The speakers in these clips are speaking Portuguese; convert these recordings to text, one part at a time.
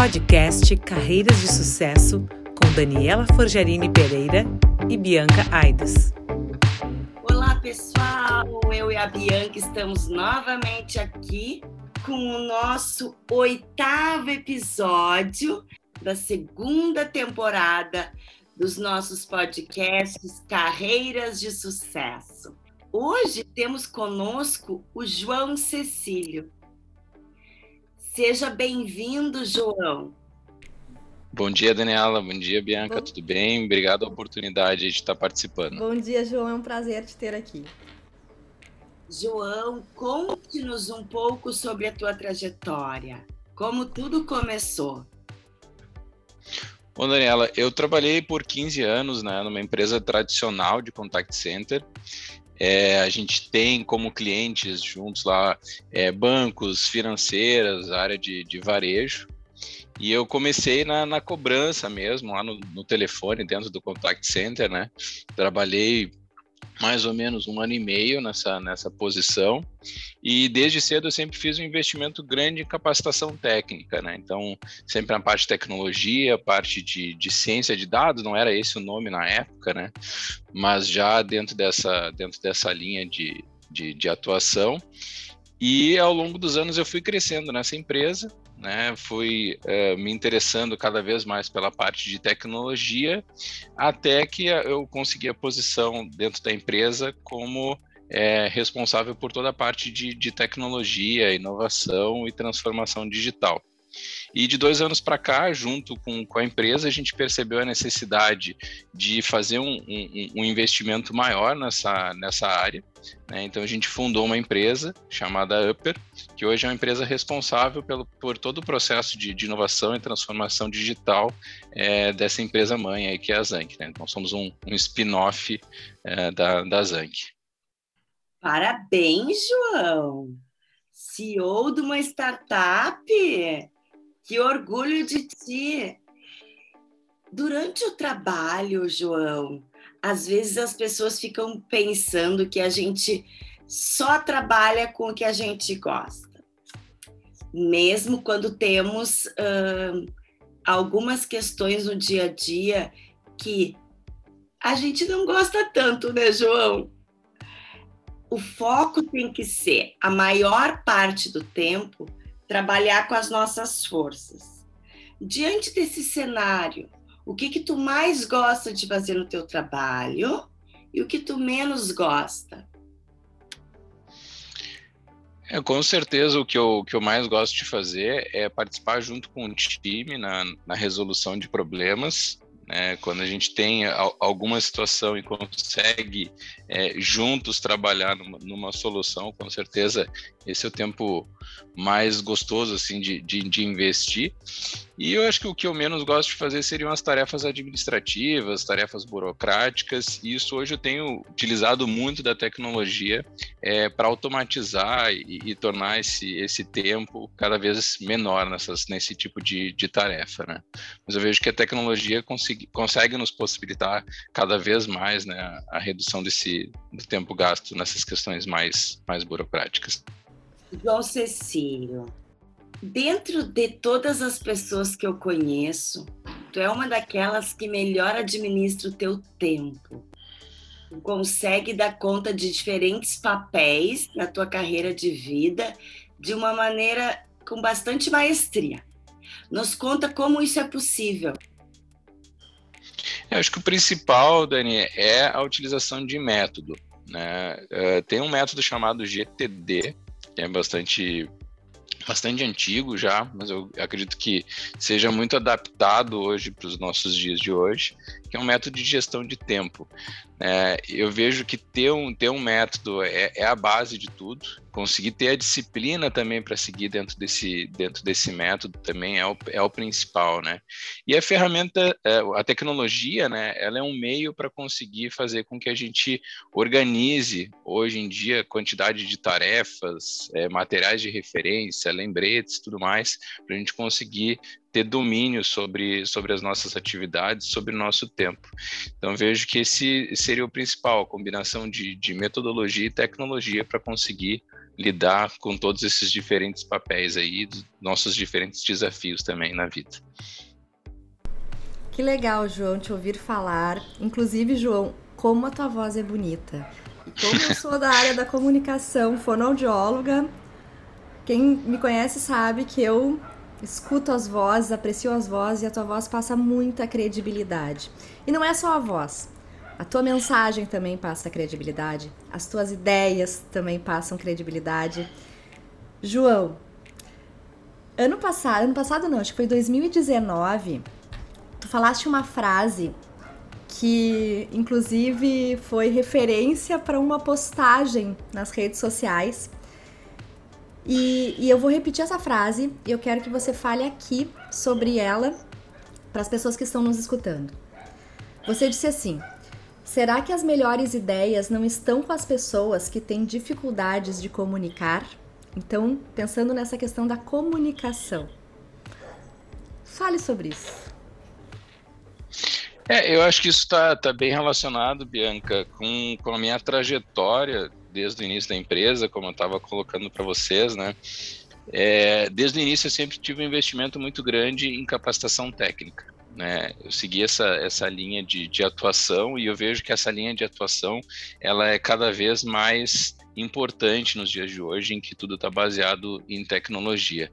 Podcast Carreiras de Sucesso com Daniela Forjarini Pereira e Bianca Aides. Olá, pessoal! Eu e a Bianca estamos novamente aqui com o nosso oitavo episódio da segunda temporada dos nossos podcasts Carreiras de Sucesso. Hoje temos conosco o João Cecílio. Seja bem-vindo, João. Bom dia, Daniela. Bom dia, Bianca. Bom... Tudo bem? Obrigado pela oportunidade de estar participando. Bom dia, João. É um prazer te ter aqui. João, conte-nos um pouco sobre a tua trajetória. Como tudo começou? Bom, Daniela, eu trabalhei por 15 anos né, numa empresa tradicional de contact center é, a gente tem como clientes juntos lá é, bancos, financeiras, área de, de varejo. E eu comecei na, na cobrança mesmo, lá no, no, telefone, dentro do contact center, né? Trabalhei mais ou menos um ano e meio nessa, nessa posição. E desde cedo eu sempre fiz um investimento grande em capacitação técnica, né? Então, sempre na parte de tecnologia, parte de, de ciência de dados, não era esse o nome na época, né? Mas já dentro dessa, dentro dessa linha de, de, de atuação. E ao longo dos anos eu fui crescendo nessa empresa, né? Fui uh, me interessando cada vez mais pela parte de tecnologia, até que eu consegui a posição dentro da empresa como é, responsável por toda a parte de, de tecnologia, inovação e transformação digital. E de dois anos para cá, junto com, com a empresa, a gente percebeu a necessidade de fazer um, um, um investimento maior nessa, nessa área. Né? Então a gente fundou uma empresa chamada Upper, que hoje é uma empresa responsável pelo, por todo o processo de, de inovação e transformação digital é, dessa empresa mãe aí, que é a Zank. Né? Então somos um, um spin-off é, da, da Zank. Parabéns, João! CEO de uma startup que orgulho de ti! Durante o trabalho, João, às vezes as pessoas ficam pensando que a gente só trabalha com o que a gente gosta. Mesmo quando temos algumas questões no dia a dia que a gente não gosta tanto, né, João? O foco tem que ser, a maior parte do tempo, trabalhar com as nossas forças. Diante desse cenário, o que que tu mais gosta de fazer no teu trabalho e o que tu menos gosta? É, com certeza o que eu, que eu mais gosto de fazer é participar junto com o time na, na resolução de problemas né? Quando a gente tem alguma situação e consegue é, juntos trabalhar numa, numa, solução, com certeza esse é o tempo mais gostoso assim de, de, de, investir. E eu acho que o que eu menos gosto de fazer seriam as tarefas administrativas, tarefas burocráticas. E isso hoje eu tenho utilizado muito da tecnologia é, para automatizar e, e, tornar esse, esse tempo cada vez menor nessas, nesse tipo de, de tarefa. Né? Mas eu vejo que a tecnologia consegue, consegue nos possibilitar cada vez mais né, a redução desse do tempo gasto nessas questões mais, mais burocráticas. João Cecílio, dentro de todas as pessoas que eu conheço, tu é uma daquelas que melhor administra o teu tempo. Consegue dar conta de diferentes papéis na tua carreira de vida de uma maneira com bastante maestria. Nos conta como isso é possível. Eu acho que o principal, Dani, é a utilização de método. Né? Uh, tem um método chamado GTD, que é bastante bastante antigo já, mas eu acredito que seja muito adaptado hoje para os nossos dias de hoje, que é um método de gestão de tempo. É, eu vejo que ter um, ter um método é, é a base de tudo. Conseguir ter a disciplina também para seguir dentro desse, dentro desse método também é o, é o principal, né? E a ferramenta, é, a tecnologia, né? Ela é um meio para conseguir fazer com que a gente organize hoje em dia quantidade de tarefas, é, materiais de referência, lembretes, tudo mais, para a gente conseguir ter domínio sobre, sobre as nossas atividades, sobre o nosso tempo. Então, vejo que esse seria o principal, a combinação de, de metodologia e tecnologia para conseguir lidar com todos esses diferentes papéis aí, nossos diferentes desafios também na vida. Que legal, João, te ouvir falar. Inclusive, João, como a tua voz é bonita. Como eu sou da área da comunicação, fonoaudióloga, quem me conhece sabe que eu escuto as vozes, aprecio as vozes e a tua voz passa muita credibilidade. E não é só a voz. A tua mensagem também passa credibilidade, as tuas ideias também passam credibilidade. João, ano passado, ano passado não, acho que foi 2019, tu falaste uma frase que inclusive foi referência para uma postagem nas redes sociais. E, e, eu vou repetir essa frase e eu quero que você fale aqui sobre ela para as pessoas que estão nos escutando. Você disse assim: Será que as melhores ideias não estão com as pessoas que têm dificuldades de comunicar? Então, pensando nessa questão da comunicação. Fale sobre isso. É, eu acho que isso está tá bem relacionado, Bianca, com, com a minha trajetória desde o início da empresa, como eu estava colocando para vocês, né? É, desde o início eu sempre tive um investimento muito grande em capacitação técnica. Né? Eu segui essa, essa linha de, de atuação e eu vejo que essa linha de atuação ela é cada vez mais importante nos dias de hoje, em que tudo está baseado em tecnologia.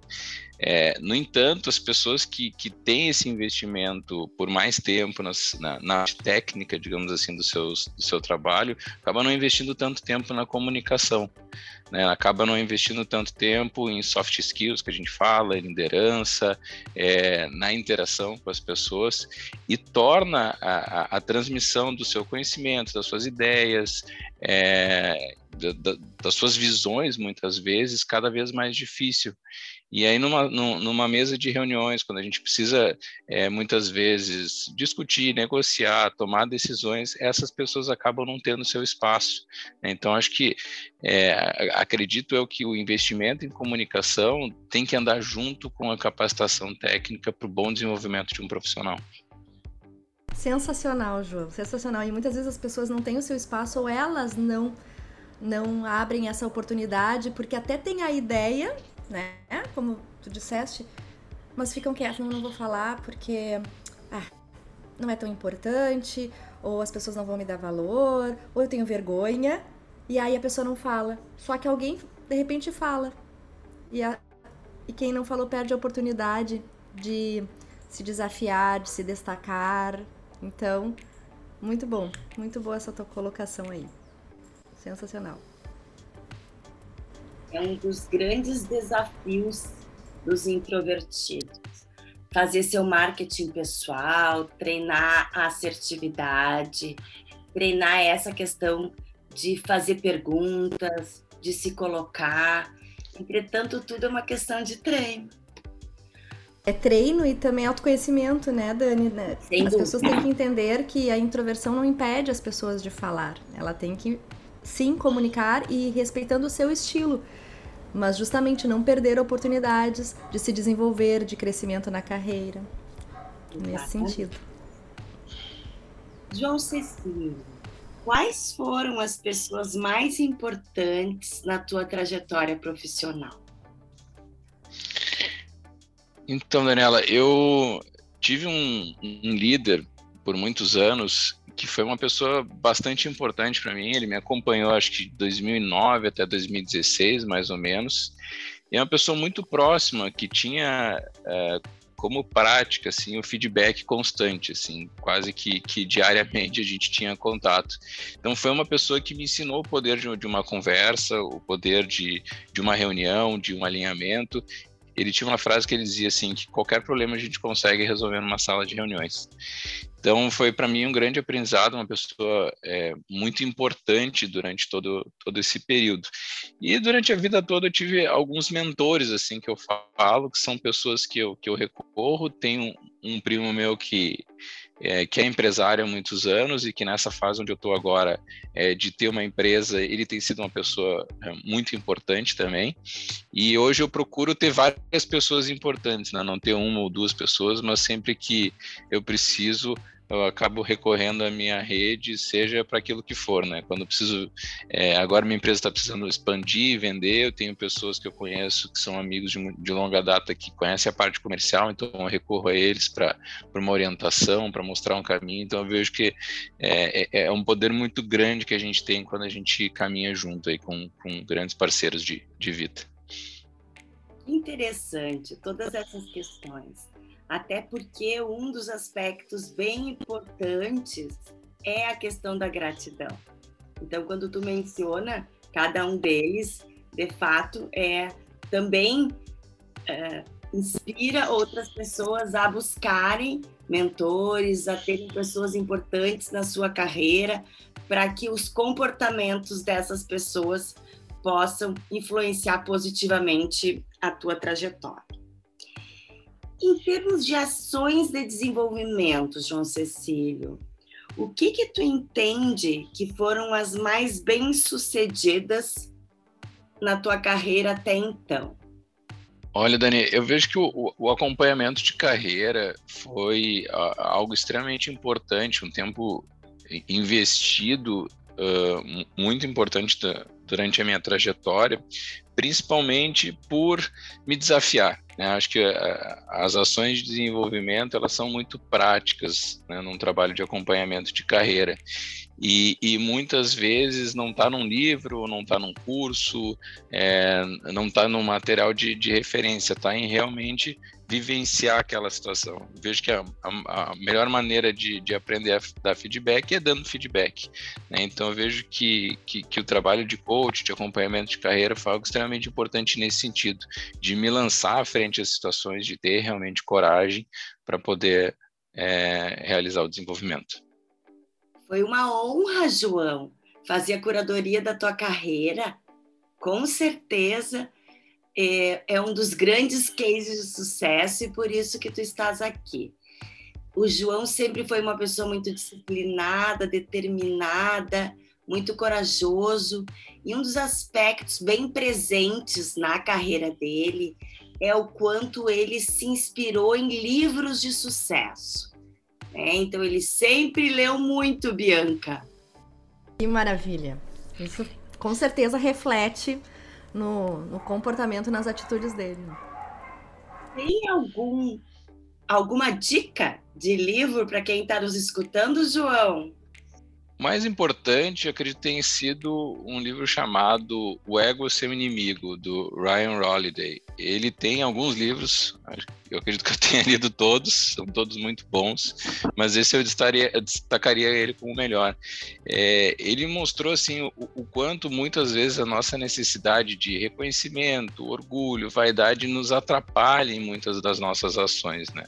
É, no entanto, as pessoas que, que têm esse investimento por mais tempo nas, na, na, técnica, digamos assim, do, seus, do seu trabalho, acabam não investindo tanto tempo na comunicação. Né? Acaba não investindo tanto tempo em soft skills, que a gente fala, em liderança, é, na interação com as pessoas, e torna a, a, a transmissão do seu conhecimento, das suas ideias, é, da, da, das suas visões, muitas vezes, cada vez mais difícil. E aí, numa, numa mesa de reuniões, quando a gente precisa, é, muitas vezes, discutir, negociar, tomar decisões, essas pessoas acabam não tendo seu espaço. Né? Então, acho que, é, acredito eu que o investimento em comunicação tem que andar junto com a capacitação técnica para o bom desenvolvimento de um profissional. Sensacional, João, sensacional. E muitas vezes as pessoas não têm o seu espaço ou elas não não abrem essa oportunidade porque até tem a ideia né? Como tu disseste, mas ficam quietos, não, não vou falar porque ah, não é tão importante, ou as pessoas não vão me dar valor, ou eu tenho vergonha, e aí a pessoa não fala. Só que alguém de repente fala. E, a, e quem não falou perde a oportunidade de se desafiar, de se destacar. Então, muito bom, muito boa essa tua colocação aí. Sensacional é um dos grandes desafios dos introvertidos. Fazer seu marketing pessoal, treinar a assertividade, treinar essa questão de fazer perguntas, de se colocar. Entretanto, tudo é uma questão de treino. É treino e também autoconhecimento, né, Dani? Né? Sem as dúvida. pessoas têm que entender que a introversão não impede as pessoas de falar. Ela tem que sim comunicar e respeitando o seu estilo mas justamente não perder oportunidades de se desenvolver, de crescimento na carreira. Exatamente. Nesse sentido. João Cecílio, quais foram as pessoas mais importantes na tua trajetória profissional? Então, Daniela, eu tive um, um líder por muitos anos que foi uma pessoa bastante importante para mim. Ele me acompanhou, acho que de 2009 até 2016, mais ou menos. E é uma pessoa muito próxima que tinha é, como prática assim o feedback constante, assim, quase que, que diariamente a gente tinha contato. Então foi uma pessoa que me ensinou o poder de, de uma conversa, o poder de, de uma reunião, de um alinhamento ele tinha uma frase que ele dizia assim que qualquer problema a gente consegue resolver numa sala de reuniões. Então foi para mim um grande aprendizado, uma pessoa é, muito importante durante todo todo esse período. E durante a vida toda eu tive alguns mentores assim que eu falo, que são pessoas que eu que eu recorro. Tem um, um primo meu que é, que é empresário há muitos anos e que nessa fase onde eu estou agora, é, de ter uma empresa, ele tem sido uma pessoa é, muito importante também. E hoje eu procuro ter várias pessoas importantes, né? não ter uma ou duas pessoas, mas sempre que eu preciso, eu acabo recorrendo à minha rede, seja para aquilo que for, né? Quando eu preciso, é, agora minha empresa está precisando expandir, vender, eu tenho pessoas que eu conheço que são amigos de, de longa data que conhecem a parte comercial, então eu recorro a eles para uma orientação, para mostrar um caminho. Então eu vejo que é, é, é, um poder muito grande que a gente tem quando a gente caminha junto aí com, com grandes parceiros de, de vida. Interessante todas essas questões até porque um dos aspectos bem importantes é a questão da gratidão. Então, quando tu menciona cada um deles, de fato, é também é, inspira outras pessoas a buscarem mentores, a terem pessoas importantes na sua carreira, para que os comportamentos dessas pessoas possam influenciar positivamente a tua trajetória. Em termos de ações de desenvolvimento, João Cecílio, o que que tu entende que foram as mais bem-sucedidas na tua carreira até então? Olha, Dani, eu vejo que o, o acompanhamento de carreira foi algo extremamente importante, um tempo investido uh, muito importante da, durante a minha trajetória, principalmente por me desafiar. Né? Acho que eh, as ações de desenvolvimento elas são muito práticas né, num trabalho de acompanhamento de carreira. E, e muitas vezes não está num livro, não está num curso, é, não está num material de, de referência, está em realmente vivenciar aquela situação. Vejo que a, a, a melhor maneira de, de, aprender a dar feedback é dando feedback. Né? Então, eu vejo que, que, que, o trabalho de coach, de acompanhamento de carreira, foi algo extremamente importante nesse sentido, de me lançar à frente às situações, de ter realmente coragem para poder é, realizar o desenvolvimento. Foi uma honra, João, fazer a curadoria da tua carreira. Com certeza é, é um dos grandes cases de sucesso e por isso que tu estás aqui. O João sempre foi uma pessoa muito disciplinada, determinada, muito corajoso, e um dos aspectos bem presentes na carreira dele é o quanto ele se inspirou em livros de sucesso. É, então ele sempre leu muito, Bianca. Que maravilha! Isso com certeza reflete no, no comportamento, nas atitudes dele. Tem algum alguma dica de livro para quem está nos escutando, João? Mais importante, acredito tenha sido um livro chamado O Ego Seu Inimigo, do Ryan Holiday. Ele tem alguns livros, eu acredito que eu tenha lido todos, são todos muito bons, mas esse eu destacaria, eu destacaria ele como o melhor. É, ele mostrou assim o, o, quanto muitas vezes a nossa necessidade de reconhecimento, orgulho, vaidade nos atrapalha em muitas das nossas ações, né?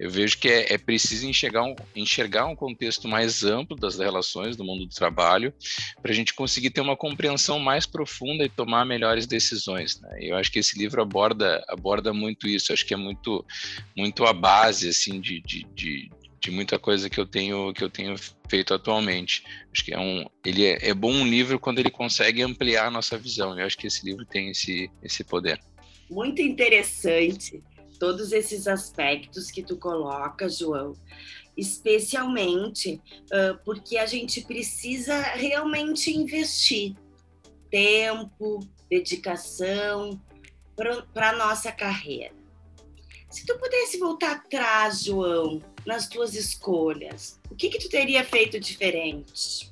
Eu vejo que é, é preciso enxergar um, enxergar um contexto mais amplo das relações do mundo do trabalho para a gente conseguir ter uma compreensão mais profunda e tomar melhores decisões. Né? Eu acho que esse livro aborda, aborda muito isso, acho que é muito, muito a base assim, de, de, de de muita coisa que eu tenho que eu tenho feito atualmente. Acho que é um, ele é, é bom um livro quando ele consegue ampliar a nossa visão. Eu acho que esse livro tem esse esse poder. Muito interessante todos esses aspectos que tu coloca, João, especialmente uh, porque a gente precisa realmente investir tempo, dedicação para a nossa carreira. Se tu pudesse voltar atrás, João, nas tuas escolhas, o que que tu teria feito diferente?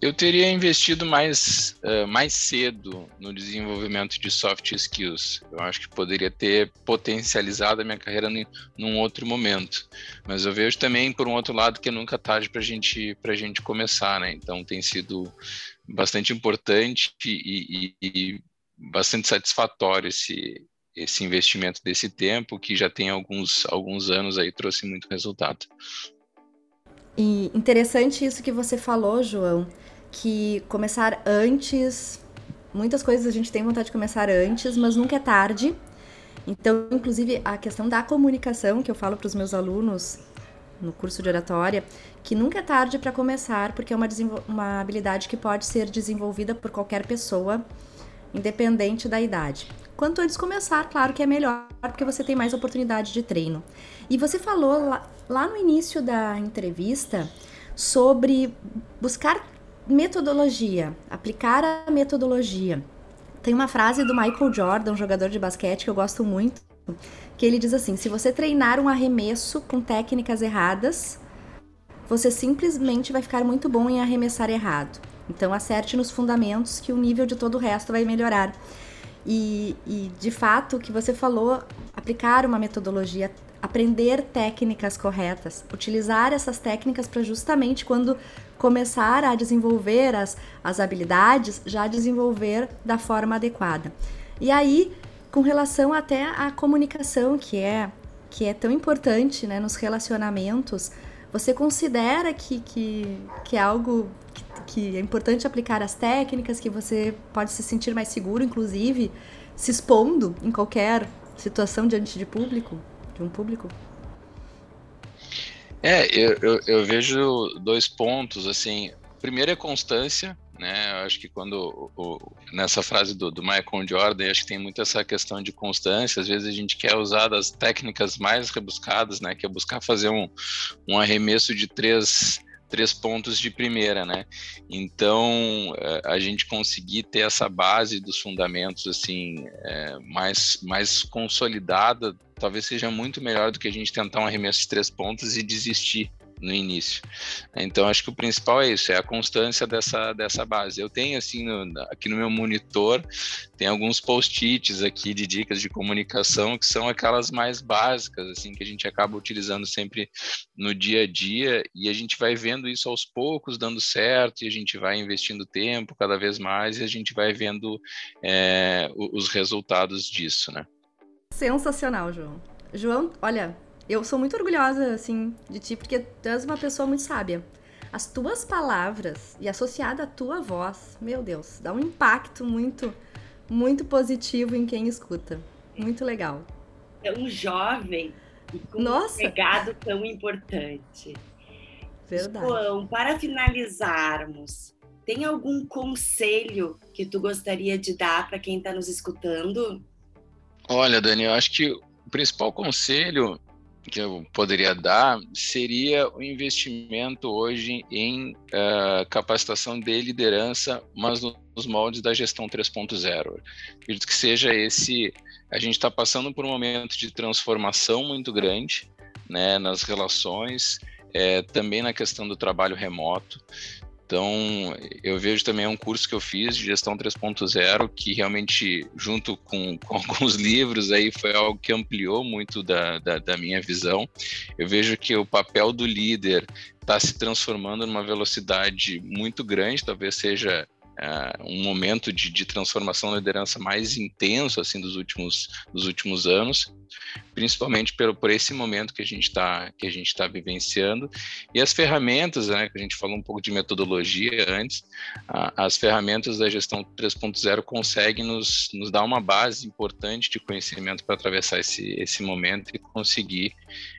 Eu teria investido mais, uh, mais cedo no desenvolvimento de soft skills. Eu acho que poderia ter potencializado a minha carreira num outro momento. Mas eu vejo também, por um outro lado, que é nunca tarde para gente, a gente começar, né? Então tem sido bastante importante e, e, e bastante satisfatório esse, esse investimento desse tempo, que já tem alguns, alguns anos aí, trouxe muito resultado. E interessante isso que você falou, João, que começar antes. Muitas coisas a gente tem vontade de começar antes, mas nunca é tarde. Então, inclusive, a questão da comunicação, que eu falo para os meus alunos no curso de oratória, que nunca é tarde para começar, porque é uma, uma habilidade que pode ser desenvolvida por qualquer pessoa. independente da idade. Quanto antes começar, claro que é melhor, porque você tem mais oportunidade de treino. E você falou lá, lá no início da entrevista sobre buscar metodologia, aplicar a metodologia. Tem uma frase do Michael Jordan, jogador de basquete que eu gosto muito, que ele diz assim: se você treinar um arremesso com técnicas erradas, você simplesmente vai ficar muito bom em arremessar errado. Então acerte nos fundamentos que o nível de todo o resto vai melhorar. E, e de fato, o que você falou, aplicar uma metodologia, aprender técnicas corretas, utilizar essas técnicas para justamente quando começar a desenvolver as, as habilidades, já desenvolver da forma adequada. E aí, com relação até à comunicação, que é, que é tão importante né, nos relacionamentos, você considera que, que, que é algo que, que é importante aplicar as técnicas, que você pode se sentir mais seguro, inclusive, se expondo em qualquer situação diante de público, de um público? É, eu, eu, eu vejo dois pontos, assim, primeiro é constância, né? Eu acho que quando o, nessa frase do, do Michael Jordan, acho que tem muito essa questão de constância. Às vezes a gente quer usar das técnicas mais rebuscadas, né? Que é buscar fazer um, um arremesso de três três pontos de primeira, né? Então é, a gente conseguir ter essa base dos fundamentos assim é, mais mais consolidada, talvez seja muito melhor do que a gente tentar um arremesso de três pontos e desistir no início. Então, acho que o principal é isso, é a constância dessa, dessa base. Eu tenho, assim, no, aqui no meu monitor, tem alguns post-its aqui de dicas de comunicação que são aquelas mais básicas, assim, que a gente acaba utilizando sempre no dia a dia e a gente vai vendo isso aos poucos dando certo e a gente vai investindo tempo cada vez mais e a gente vai vendo é, os resultados disso, né? Sensacional, João. João, olha, eu sou muito orgulhosa, assim, de ti, porque tu és uma pessoa muito sábia. As tuas palavras e associada à tua voz, meu Deus, dá um impacto muito, muito positivo em quem escuta. Muito legal. É um jovem e com Nossa. um legado tão importante. Verdade. João, para finalizarmos, tem algum conselho que tu gostaria de dar para quem está nos escutando? Olha, Dani, eu acho que o principal conselho que eu poderia dar seria o investimento hoje em uh, capacitação de liderança, mas nos moldes da gestão 3.0. Acredito que seja esse. A gente está passando por um momento de transformação muito grande né, nas relações, é, também na questão do trabalho remoto. Então, eu vejo também um curso que eu fiz de gestão 3.0 que realmente, junto com, com, alguns livros, aí foi algo que ampliou muito da, da, da minha visão. Eu vejo que o papel do líder está se transformando numa velocidade muito grande, talvez seja uh, um momento de, de, transformação da liderança mais intenso assim dos últimos dos últimos anos, principalmente pelo por esse momento que a gente está que a gente está vivenciando e as ferramentas, né, que a gente falou um pouco de metodologia antes, uh, as ferramentas da gestão 3.0 conseguem nos, nos dar uma base importante de conhecimento para atravessar esse esse momento e conseguir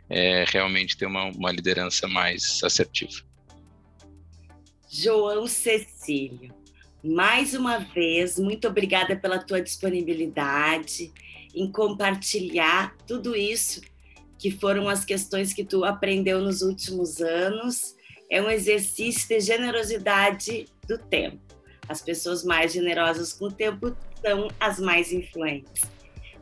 é, realmente ter uma, uma liderança mais assertiva. João Cecílio, mais uma vez, muito obrigada pela tua disponibilidade em compartilhar tudo isso que foram as questões que tu aprendeu nos últimos anos. É um exercício de generosidade do tempo. As pessoas mais generosas com o tempo são as mais influentes.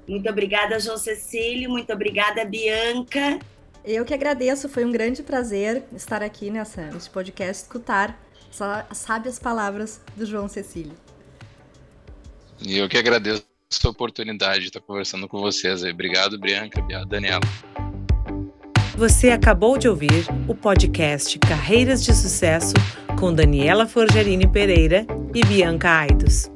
Muito obrigada, João Cecílio. Muito obrigada, Bianca. Eu que agradeço. Foi um grande prazer estar aqui nessa, nesse podcast, escutar sabe as palavras do João Cecílio. E eu que agradeço a oportunidade de estar conversando com vocês aí. Obrigado, Bianca, obrigado, Daniela. Você acabou de ouvir o podcast Carreiras de Sucesso com Daniela Forgerini Pereira e Bianca Aidos.